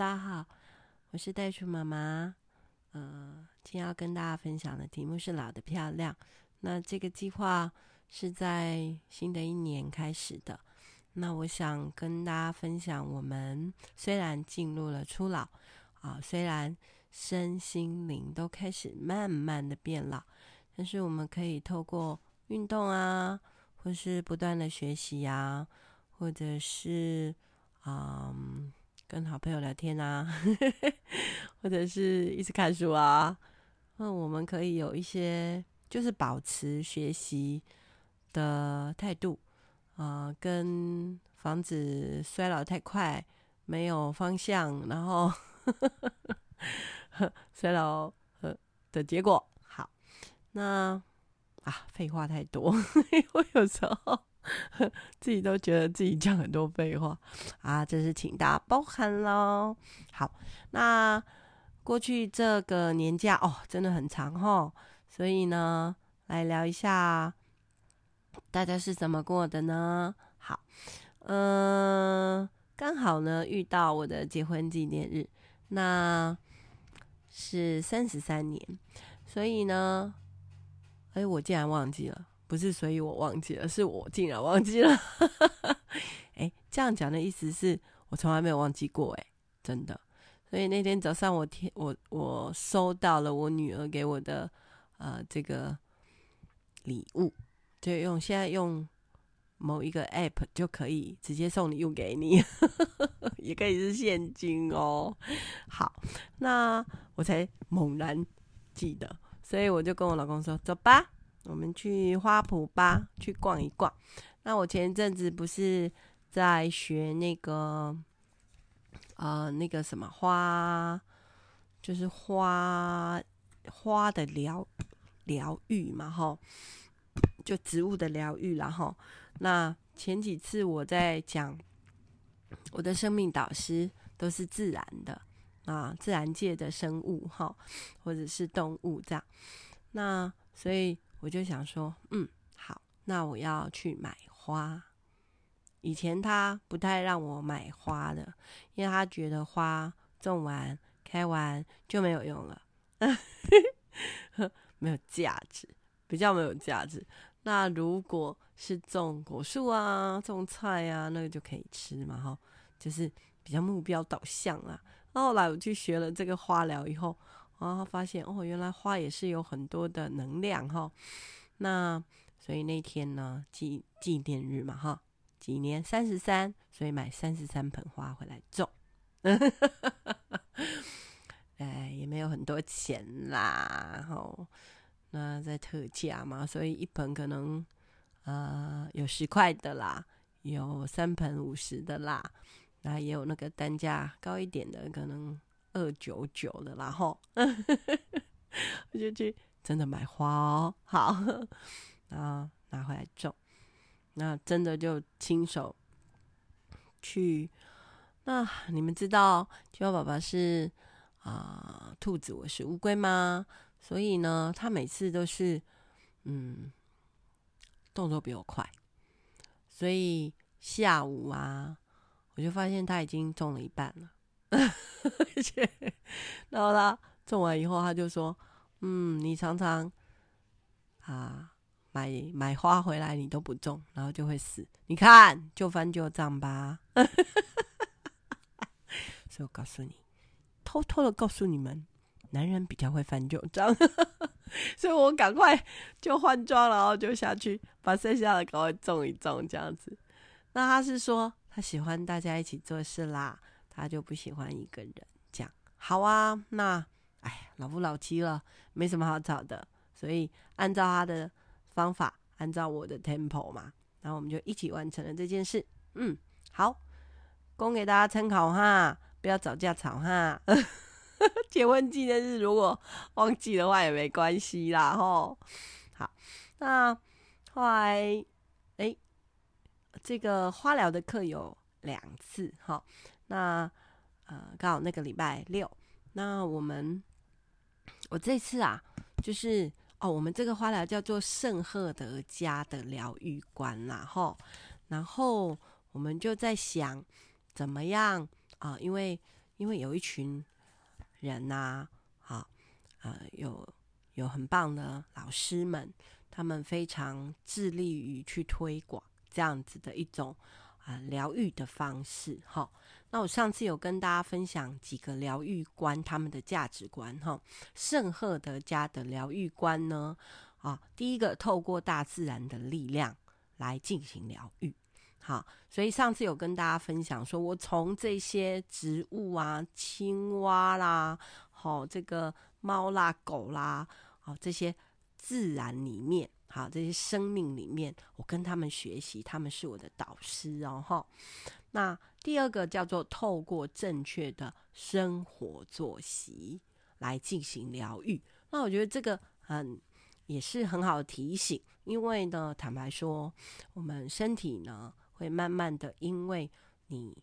大家好，我是袋鼠妈妈。呃，今天要跟大家分享的题目是“老得漂亮”。那这个计划是在新的一年开始的。那我想跟大家分享，我们虽然进入了初老啊，虽然身心灵都开始慢慢的变老，但是我们可以透过运动啊，或是不断的学习啊，或者是嗯。跟好朋友聊天啊，或者是一直看书啊，那我们可以有一些就是保持学习的态度啊、跟防止衰老太快，没有方向，然后 衰老的结果。好，那啊，废话太多，我有时候。自己都觉得自己讲很多废话啊，这是请大家包涵喽。好，那过去这个年假哦，真的很长哦，所以呢，来聊一下大家是怎么过的呢？好，嗯、刚好呢遇到我的结婚纪念日，那是三十三年，所以呢，哎，我竟然忘记了。不是，所以我忘记了，是我竟然忘记了。哎，这样讲的意思是我从来没有忘记过，哎，真的。所以那天早上我天，我我收到了我女儿给我的呃这个礼物，就用现在用某一个 app 就可以直接送礼物给你，也可以是现金哦。好，那我才猛然记得，所以我就跟我老公说：“走吧。”我们去花圃吧，去逛一逛。那我前一阵子不是在学那个，呃，那个什么花，就是花花的疗疗愈嘛，哈，就植物的疗愈，然后那前几次我在讲我的生命导师都是自然的啊，自然界的生物哈，或者是动物这样，那所以。我就想说，嗯，好，那我要去买花。以前他不太让我买花的，因为他觉得花种完、开完就没有用了，没有价值，比较没有价值。那如果是种果树啊、种菜啊，那个就可以吃嘛，哈，就是比较目标导向啊。后来我去学了这个花疗以后。然后发现哦，原来花也是有很多的能量哈。那所以那天呢，纪纪念日嘛哈，几年三十三，所以买三十三盆花回来种。哎，也没有很多钱啦，然后那在特价嘛，所以一盆可能呃有十块的啦，有三盆五十的啦，那也有那个单价高一点的，可能。二九九的，然后 我就去真的买花哦，好，然后拿回来种，那真的就亲手去。那你们知道青蛙爸爸是啊、兔子，我是乌龟吗？所以呢，他每次都是嗯动作比我快，所以下午啊，我就发现他已经种了一半了。然后他种完以后，他就说：“嗯，你常常啊买买花回来，你都不种，然后就会死。你看，就翻旧账吧。”所以我告诉你，偷偷的告诉你们，男人比较会翻旧账。所以我赶快就换装，然后就下去把剩下的赶快种一种，这样子。那他是说，他喜欢大家一起做事啦。他就不喜欢一个人这样，好啊，那哎，老夫老妻了，没什么好吵的，所以按照他的方法，按照我的 tempo 嘛，然后我们就一起完成了这件事。嗯，好，供给大家参考哈，不要找架吵哈。结婚纪念日如果忘记的话也没关系啦，吼。好，那后来哎，这个花疗的课有两次哈。那呃，刚好那个礼拜六，那我们我这次啊，就是哦，我们这个花疗叫做圣赫德家的疗愈馆啦，吼，然后我们就在想怎么样啊，因为因为有一群人呐、啊，好，呃，有有很棒的老师们，他们非常致力于去推广这样子的一种啊疗愈的方式，哈。那我上次有跟大家分享几个疗愈观，他们的价值观，哈。圣赫德家的疗愈观呢，啊，第一个透过大自然的力量来进行疗愈。好，所以上次有跟大家分享说，我从这些植物啊、青蛙啦、好这个猫啦、狗啦，好这些自然里面，好这些生命里面，我跟他们学习，他们是我的导师哦。哈，那第二个叫做透过正确的生活作息来进行疗愈。那我觉得这个很也是很好的提醒，因为呢，坦白说，我们身体呢。会慢慢的，因为你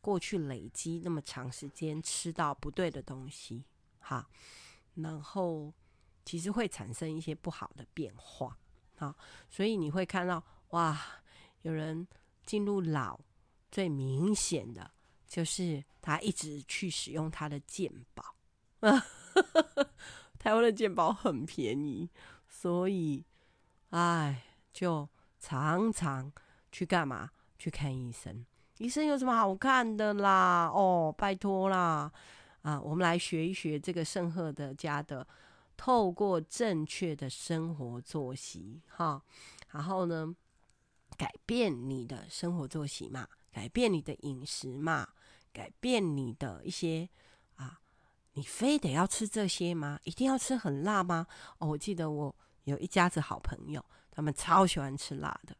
过去累积那么长时间吃到不对的东西，哈，然后其实会产生一些不好的变化，好，所以你会看到哇，有人进入老，最明显的就是他一直去使用他的健保，啊，台湾的健保很便宜，所以，哎，就常常去干嘛？去看医生，医生有什么好看的啦？哦，拜托啦！啊，我们来学一学这个圣赫的家的，透过正确的生活作息，哈，然后呢，改变你的生活作息嘛，改变你的饮食嘛，改变你的一些啊，你非得要吃这些吗？一定要吃很辣吗？哦，我记得我有一家子好朋友，他们超喜欢吃辣的。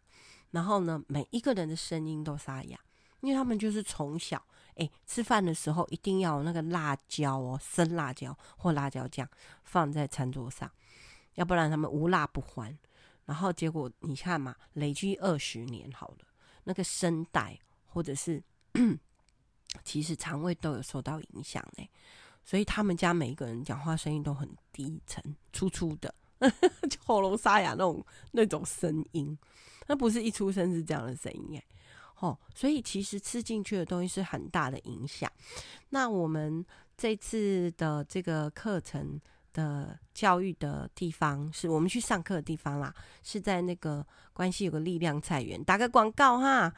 然后呢，每一个人的声音都沙哑，因为他们就是从小，哎，吃饭的时候一定要有那个辣椒哦，生辣椒或辣椒酱放在餐桌上，要不然他们无辣不欢。然后结果你看嘛，累积二十年好了，那个声带或者是 其实肠胃都有受到影响呢。所以他们家每一个人讲话声音都很低沉、粗粗的，就喉咙沙哑那种那种声音。那不是一出生是这样的声音哎，哦，所以其实吃进去的东西是很大的影响。那我们这次的这个课程的教育的地方，是我们去上课的地方啦，是在那个关系有个力量菜园，打个广告哈，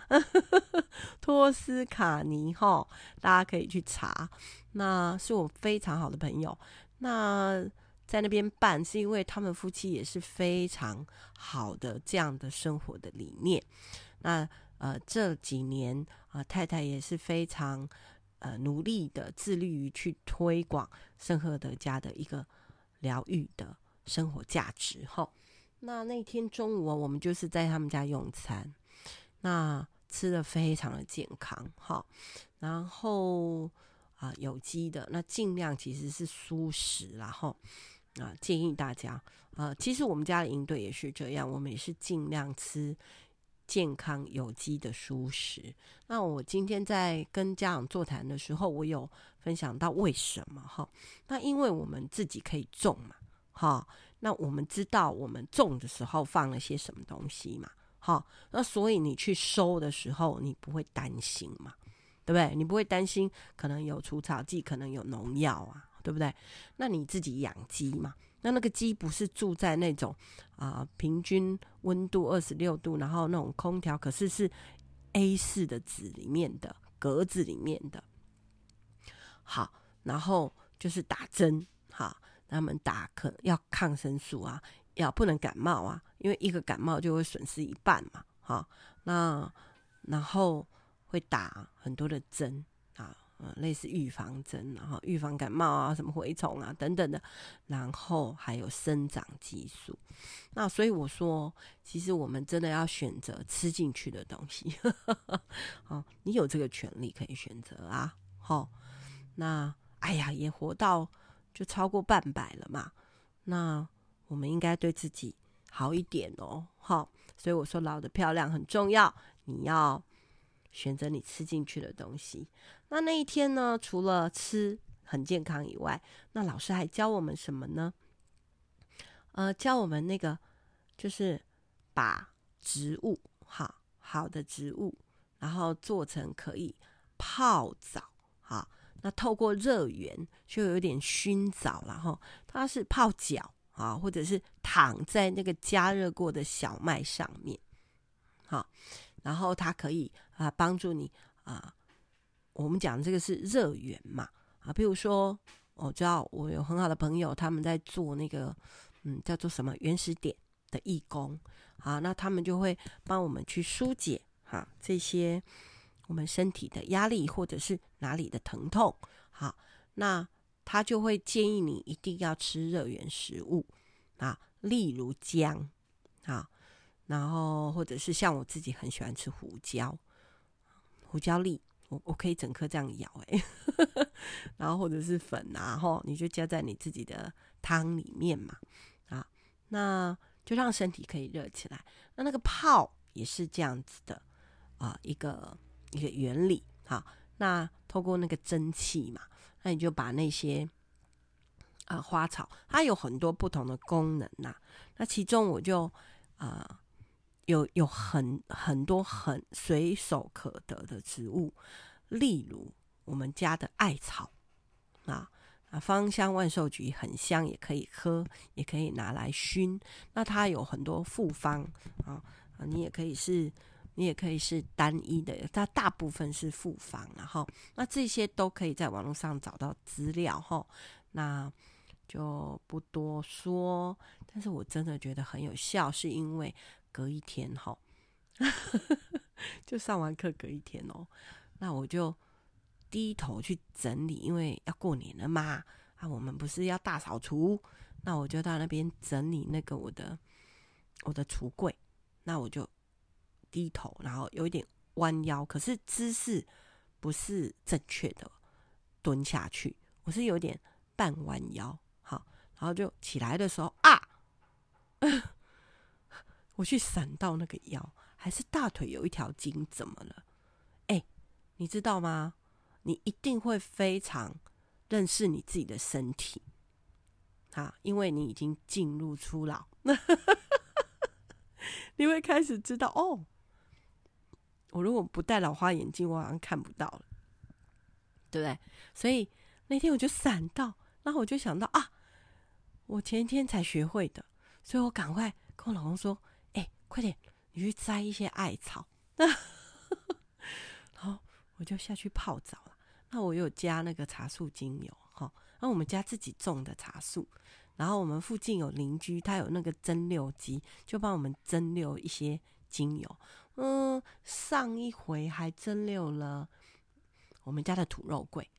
托斯卡尼哈，大家可以去查。那是我非常好的朋友，那。在那边办，是因为他们夫妻也是非常好的这样的生活的理念。那呃这几年啊、太太也是非常呃努力的，致力于去推广圣赫德家的一个疗愈的生活价值。哈，那那天中午我们就是在他们家用餐，那吃的非常的健康。哈，然后啊、有机的，那尽量其实是素食，然后。啊，建议大家，呃，其实我们家的营队也是这样，我们也是尽量吃健康有机的蔬食。那我今天在跟家长座谈的时候，我有分享到为什么哈？那因为我们自己可以种嘛，哈，那我们知道我们种的时候放了些什么东西嘛，哈，那所以你去收的时候，你不会担心嘛，对不对？你不会担心可能有除草剂，可能有农药啊。对不对？那你自己养鸡嘛？那那个鸡不是住在那种啊、平均温度二十六度，然后那种空调，可是是 A 四的纸里面的格子里面的。好，然后就是打针，哈，他们打可要抗生素啊，要不能感冒啊，因为一个感冒就会损失一半嘛。哈，那然后会打很多的针。嗯，类似预防针，然后预防感冒啊，什么蛔虫啊等等的，然后还有生长激素。那所以我说，其实我们真的要选择吃进去的东西。哦，你有这个权利可以选择啊。好，那哎呀，也活到就超过半百了嘛。那我们应该对自己好一点哦。好，所以我说老得漂亮很重要，你要。选择你吃进去的东西。那那一天呢，除了吃很健康以外，那老师还教我们什么呢？呃，教我们那个就是把植物，哈好的植物，然后做成可以泡澡，哈，那透过热源就有点熏澡，然后它是泡脚啊，或者是躺在那个加热过的小麦上面，好，然后它可以啊帮助你啊，我们讲这个是热源嘛啊，比如说我知道我有很好的朋友，他们在做那个嗯叫做什么原始点的义工啊，那他们就会帮我们去疏解哈这些。我们身体的压力，或者是哪里的疼痛，好，那他就会建议你一定要吃热源食物啊，例如姜啊，然后或者是像我自己很喜欢吃胡椒，胡椒粒，我我可以整颗这样咬哎，然后或者是粉啊，吼，你就加在你自己的汤里面嘛，啊，那就让身体可以热起来。那那个泡也是这样子的啊，一个。一个原理，好，那透过那个蒸汽嘛，那你就把那些啊、花草，它有很多不同的功能呐、那其中我就啊、有有很很多很随手可得的植物，例如我们家的艾草啊啊，芳香万寿菊很香，也可以喝，也可以拿来熏。那它有很多复方啊啊，你也可以是。你也可以是单一的，它大部分是复方，然后那这些都可以在网络上找到资料哈，那就不多说。但是我真的觉得很有效，是因为隔一天哈，就上完课隔一天哦，那我就低头去整理，因为要过年了嘛，啊，我们不是要大扫除，那我就到那边整理那个我的我的橱柜，那我就。低头，然后有一点弯腰，可是姿势不是正确的蹲下去，我是有点半弯腰，好，然后就起来的时候啊，我去闪到那个腰，还是大腿有一条筋，怎么了？哎，你知道吗？你一定会非常认识你自己的身体，啊，因为你已经进入初老，你会开始知道哦。我如果不戴老花眼镜，我好像看不到了，对不对？所以那天我就闪到，然后我就想到啊，我前天才学会的，所以我赶快跟我老公说：“，快点，你去摘一些艾草。”然后我就下去泡澡了。那我有加那个茶树精油，哈，那我们家自己种的茶树，然后我们附近有邻居，他有那个蒸馏机，就帮我们蒸馏一些精油。嗯，上一回还蒸馏了我们家的土肉桂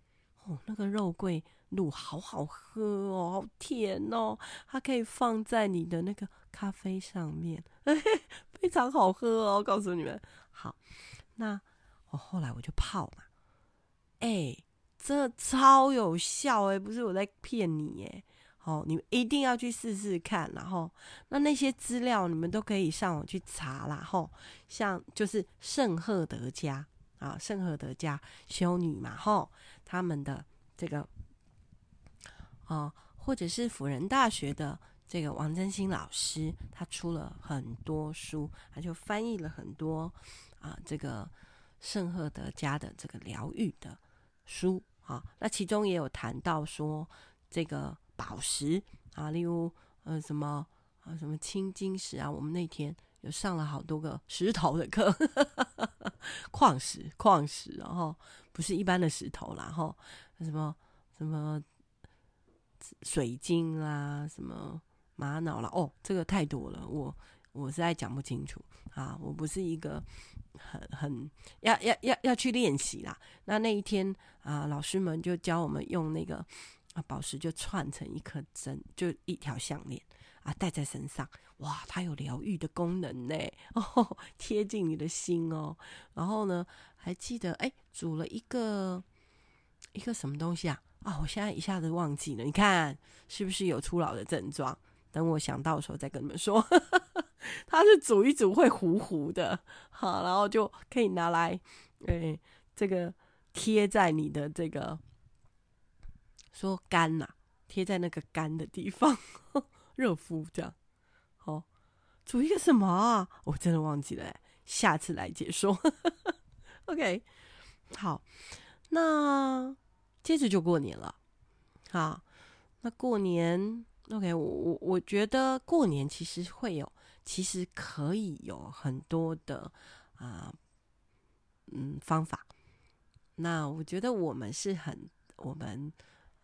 哦，那个肉桂露好好喝哦，好甜哦，它可以放在你的那个咖啡上面，非常好喝哦，告诉你们。好，那我后来我就泡嘛，哎，这超有效哎，不是我在骗你哎。哦，你们一定要去试试看，然后那那些资料你们都可以上网去查啦。吼，像就是圣赫德家啊，圣赫德家修女嘛，吼，他们的这个哦，或者是辅仁大学的这个王真心老师，他出了很多书，他就翻译了很多啊，这个圣赫德家的这个疗愈的书啊，那其中也有谈到说这个。宝石啊，例如呃什么啊什么青金石啊，我们那天有上了好多个石头的课，矿 石矿石，然后不是一般的石头啦，然后什么什么水晶啦，什么玛瑙啦，哦，这个太多了，我我实在讲不清楚啊，我不是一个很很要要要要去练习啦。那那一天啊，老师们就教我们用那个。啊，宝石就串成一颗针，就一条项链啊，戴在身上，哇，它有疗愈的功能呢，哦，贴近你的心哦。然后呢，还记得哎，煮了一个一个什么东西啊？啊，我现在一下子忘记了。你看是不是有初老的症状？等我想到的时候再跟你们说。它是煮一煮会糊糊的，好，然后就可以拿来，哎，这个贴在你的这个。说干呐、啊，贴在那个干的地方，热敷这样。好，煮一个什么啊？我真的忘记了，下次来解说。OK，好，那接着就过年了。好，那过年，OK，我我我觉得过年其实会有，其实可以有很多的啊、嗯，方法。那我觉得我们是很，我们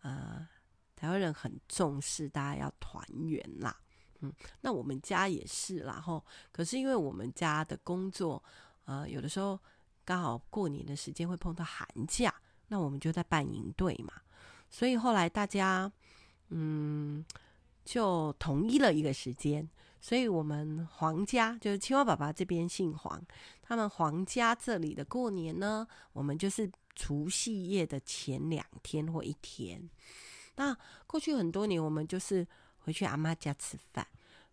呃，台湾人很重视大家要团圆啦。嗯，那我们家也是啦，然后可是因为我们家的工作，呃，有的时候刚好过年的时间会碰到寒假，那我们就在办营队嘛，所以后来大家嗯就统一了一个时间，所以我们黄家就是青蛙爸爸这边姓黄，他们黄家这里的过年呢，我们就是除夕夜的前两天或一天。那过去很多年，我们就是回去阿妈家吃饭。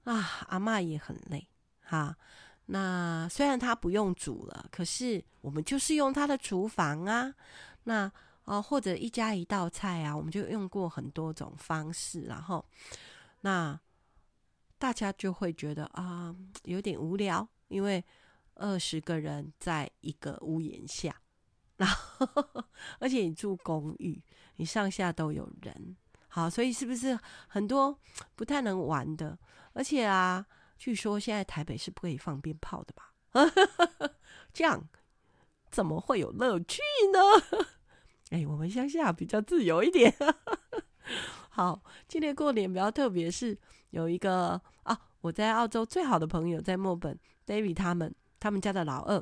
啊，阿妈也很累哈。那虽然她不用煮了，可是我们就是用她的厨房啊。那哦、或者一家一道菜啊，我们就用过很多种方式，然后那大家就会觉得啊、有点无聊，因为二十个人在一个屋檐下，然后而且你住公寓，你上下都有人。好，所以是不是很多不太能玩的？而且啊，据说现在台北是不可以放鞭炮的吧？这样怎么会有乐趣呢？哎，我们乡下比较自由一点。好，今年过年比较特别，是有一个啊，我在澳洲最好的朋友在墨本，David 他们他们家的老二，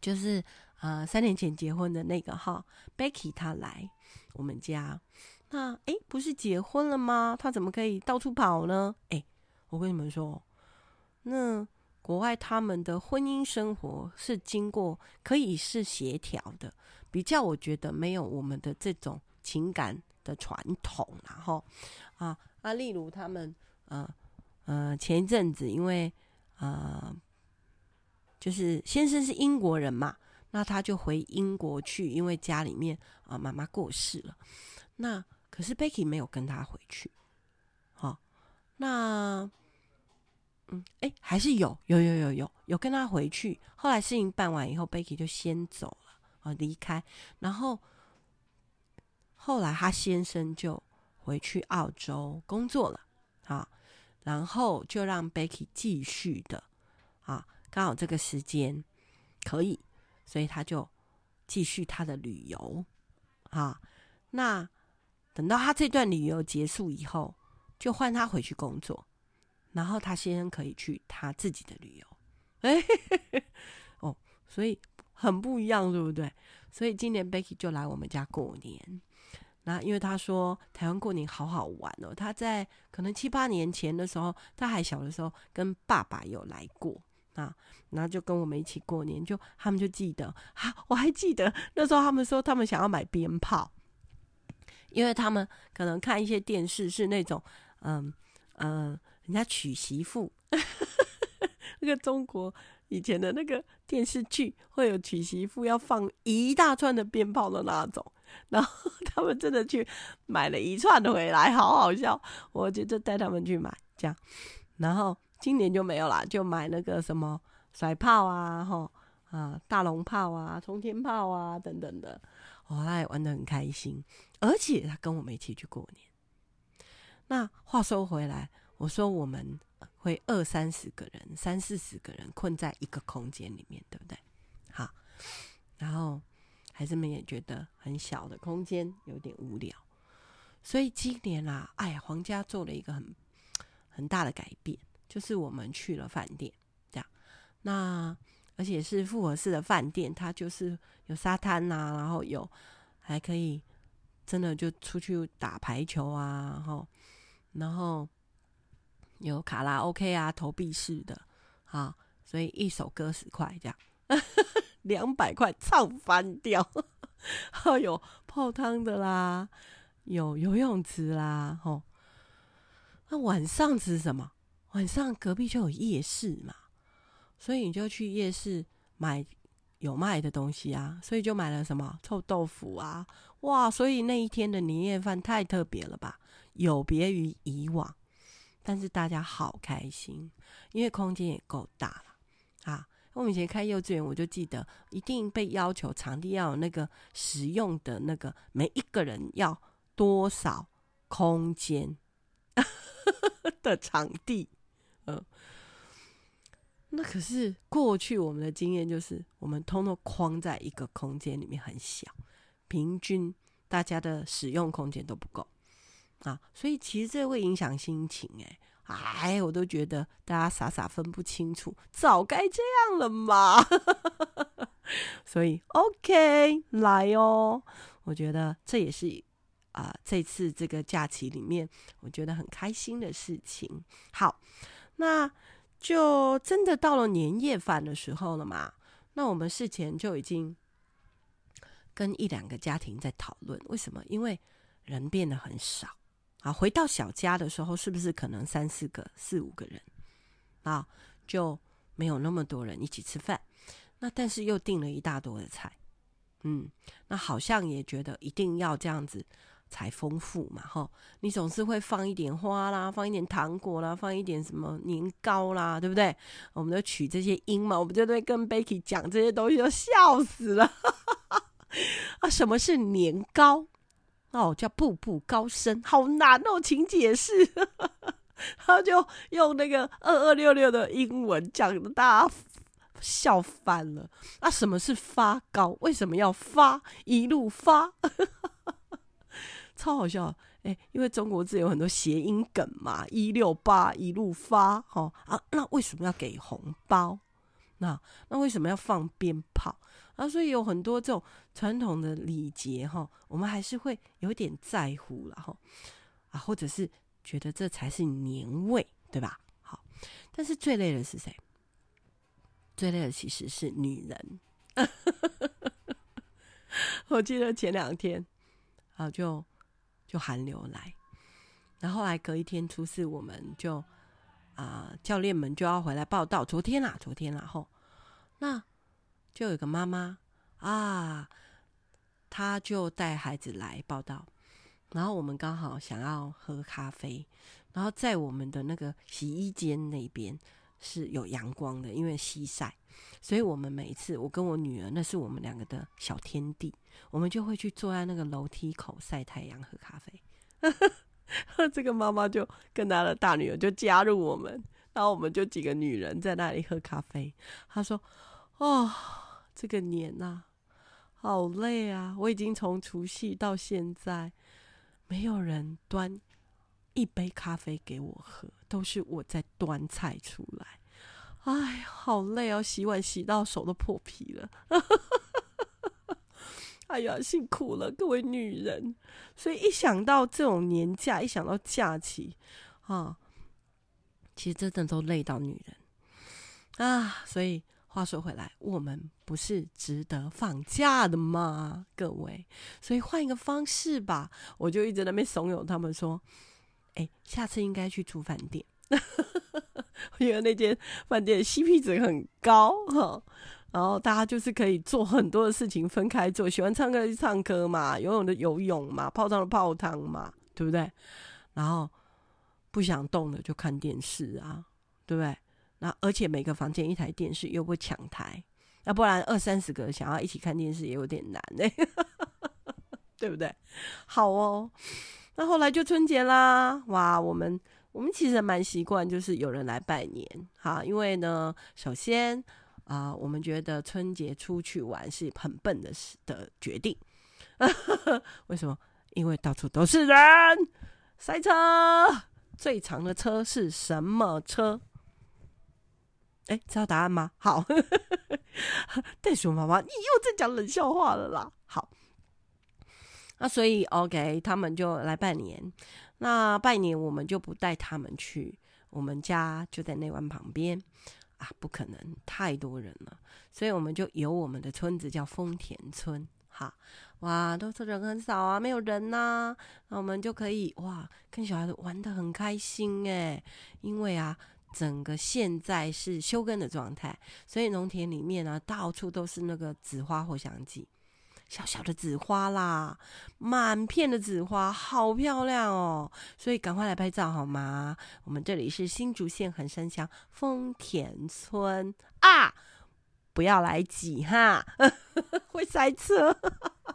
就是呃三年前结婚的那个哈，Becky 他来我们家。那哎，不是结婚了吗？他怎么可以到处跑呢？哎，我跟你们说，那国外他们的婚姻生活是经过可以是协调的，比较我觉得没有我们的这种情感的传统。然后啊啊，例如他们呃呃前一阵子因为呃就是先生是英国人嘛，那他就回英国去，因为家里面啊妈妈过世了，那。可是 Becky 没有跟他回去，好、哦，那，嗯，哎，还是有，有，有，有，有，有跟他回去。后来事情办完以后，Becky 就先走了，啊、离开。然后后来他先生就回去澳洲工作了，啊、然后就让 Becky 继续的，啊，刚好这个时间可以，所以他就继续他的旅游，啊，那。等到他这段旅游结束以后，就换他回去工作，然后他先生可以去他自己的旅游。哎，哦，所以很不一样，对不对？所以今年 Becky 就来我们家过年。那因为他说台湾过年好好玩哦，他在可能七八年前的时候，他还小的时候，跟爸爸有来过啊，然后就跟我们一起过年，就他们就记得啊，我还记得那时候他们说他们想要买鞭炮。因为他们可能看一些电视是那种，嗯嗯，人家娶媳妇，那个中国以前的那个电视剧会有娶媳妇要放一大串的鞭炮的那种，然后 他们真的去买了一串回来，好好笑。我觉得带他们去买这样，然后今年就没有啦，就买那个什么甩炮啊，吼啊大龙炮啊、冲天炮啊等等的。哦，他也玩得很开心，而且他跟我们一起去过年。那话说回来，我说我们会二三十个人、三四十个人困在一个空间里面，对不对？好，然后孩子们也觉得很小的空间有点无聊，所以今年啊，哎皇，家做了一个很很大的改变，就是我们去了饭店，这样。那而且是复合式的饭店，它就是有沙滩呐、啊，然后有还可以真的就出去打排球啊，后然后有卡拉 OK 啊，投币式的啊，所以一首歌十块这样，两百块唱翻掉，还有泡汤的啦，有游泳池啦，吼。那晚上吃什么？晚上隔壁就有夜市嘛。所以你就去夜市买有卖的东西啊，所以就买了什么臭豆腐啊，哇！所以那一天的年夜饭太特别了吧，有别于以往，但是大家好开心，因为空间也够大了。啊，我以前开幼稚园，我就记得一定被要求场地要有那个使用的那个每一个人要多少空间 的场地，嗯。那可是过去我们的经验就是，我们通通框在一个空间里面很小，平均大家的使用空间都不够。啊，所以其实这会影响心情哎，哎，我都觉得大家傻傻分不清楚，早该这样了嘛。所以 OK 来哦，我觉得这也是啊、这次这个假期里面我觉得很开心的事情。好，那。就真的到了年夜饭的时候了嘛？那我们事前就已经跟一两个家庭在讨论，为什么？因为人变得很少啊。回到小家的时候，是不是可能三四个、四五个人啊？就没有那么多人一起吃饭。那但是又订了一大桌的菜，嗯，那好像也觉得一定要这样子。才丰富嘛，哈！你总是会放一点花啦，放一点糖果啦，放一点什么年糕啦，对不对？我们都取这些音嘛，我们就会跟 Becky 讲这些东西，都笑死了。啊，什么是年糕？哦，叫步步高升，好难哦，请解释。他就用那个二二六六的英文讲的，大家笑翻了。啊，什么是发糕？为什么要发？一路发。超好笑，哎、因为中国字有很多谐音梗嘛，一六八一路发，哈啊，那为什么要给红包？那那为什么要放鞭炮？啊，所以有很多这种传统的礼节，哈，我们还是会有点在乎了，哈啊，或者是觉得这才是年味，对吧？好，但是最累的是谁？最累的其实是女人。我记得前两天啊，就。就寒流来，然后来隔一天初四，我们就啊、教练们就要回来报到。昨天啦，昨天啦，后那就有个妈妈啊，她就带孩子来报到，然后我们刚好想要喝咖啡，然后在我们的那个洗衣间那边是有阳光的，因为西晒，所以我们每一次我跟我女儿，那是我们两个的小天地。我们就会去坐在那个楼梯口晒太阳、喝咖啡。这个妈妈就跟她的大女儿就加入我们，然后我们就几个女人在那里喝咖啡。她说：“哦，这个年呐，好累啊！我已经从除夕到现在，没有人端一杯咖啡给我喝，都是我在端菜出来。哎，好累哦，洗碗洗到手都破皮了。”哎呀，辛苦了，各位女人。所以一想到这种年假，一想到假期，啊，其实真的都累到女人啊。所以话说回来，我们不是值得放假的吗？各位，所以换一个方式吧。我就一直在那边怂恿他们说：“哎，下次应该去住饭店，因为那间饭店 CP 值很高哈。”然后大家就是可以做很多的事情，分开做。喜欢唱歌就唱歌嘛，游泳的游泳嘛，泡汤的泡汤嘛，对不对？然后不想动的就看电视啊，对不对？那而且每个房间一台电视又不抢台，要不然二三十个想要一起看电视也有点难嘞，对不对？好哦，那后来就春节啦，哇，我们我们其实蛮习惯，就是有人来拜年哈，因为呢，首先。啊、我们觉得春节出去玩是很笨的事的决定。为什么？因为到处都是人，塞车。最长的车是什么车？哎，知道答案吗？好，袋鼠妈妈，你又在讲冷笑话了啦。好，那所以 OK，他们就来拜年。那拜年我们就不带他们去，我们家就在内湾旁边。啊，不可能，太多人了，所以我们就有我们的村子叫丰田村，哈，哇，都是人很少啊，没有人呐、那我们就可以哇，跟小孩子玩的很开心诶，因为啊，整个现在是休耕的状态，所以农田里面呢，到处都是那个紫花藿香剂。小小的紫花啦，满片的紫花，好漂亮哦！所以赶快来拍照好吗？我们这里是新竹县横山乡丰田村啊，不要来挤哈，会塞车。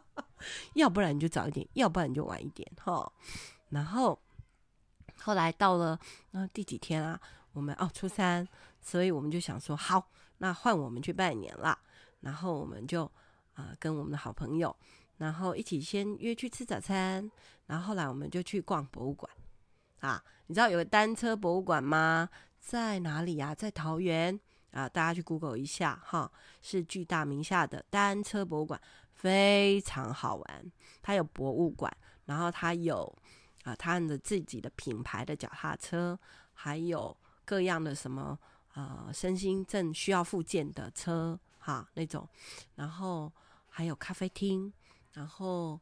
要不然你就早一点，要不然你就晚一点哈。然后后来到了那第几天啊？我们哦初三，所以我们就想说好，那换我们去拜年了。然后我们就、呃、跟我们的好朋友，然后一起先约去吃早餐。然后后来我们就去逛博物馆啊。你知道有个单车博物馆吗？在哪里、啊？在桃园啊，大家去 Google 一下哈，是巨大名下的单车博物馆。非常好玩，它有博物馆，然后它有啊，它的自己的品牌的脚踏车，还有各样的什么呃身心症需要复健的车哈那种，然后还有咖啡厅，然后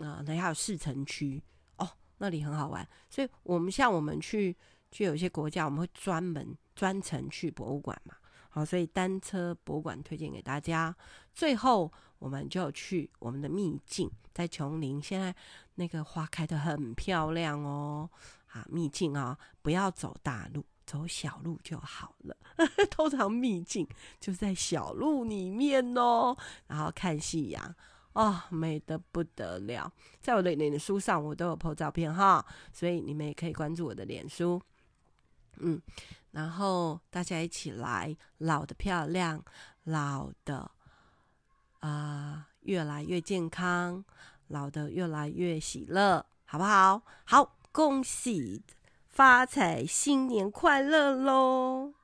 啊，那、呃、还有市城区哦，那里很好玩。所以我们像我们去去有些国家，我们会专门专程去博物馆嘛。好，所以单车博物馆推荐给大家。最后。我们就去我们的秘境，在琼林，现在那个花开得很漂亮哦。啊，秘境啊，不要走大路，走小路就好了。通常秘境就在小路里面哦，然后看夕阳，哦，美得不得了。在我的脸书上，我都有 po 照片哈，所以你们也可以关注我的脸书。嗯，然后大家一起来，老的漂亮，老的。啊，越来越健康，老的越来越喜乐，好不好？好，恭喜发财，新年快乐喽！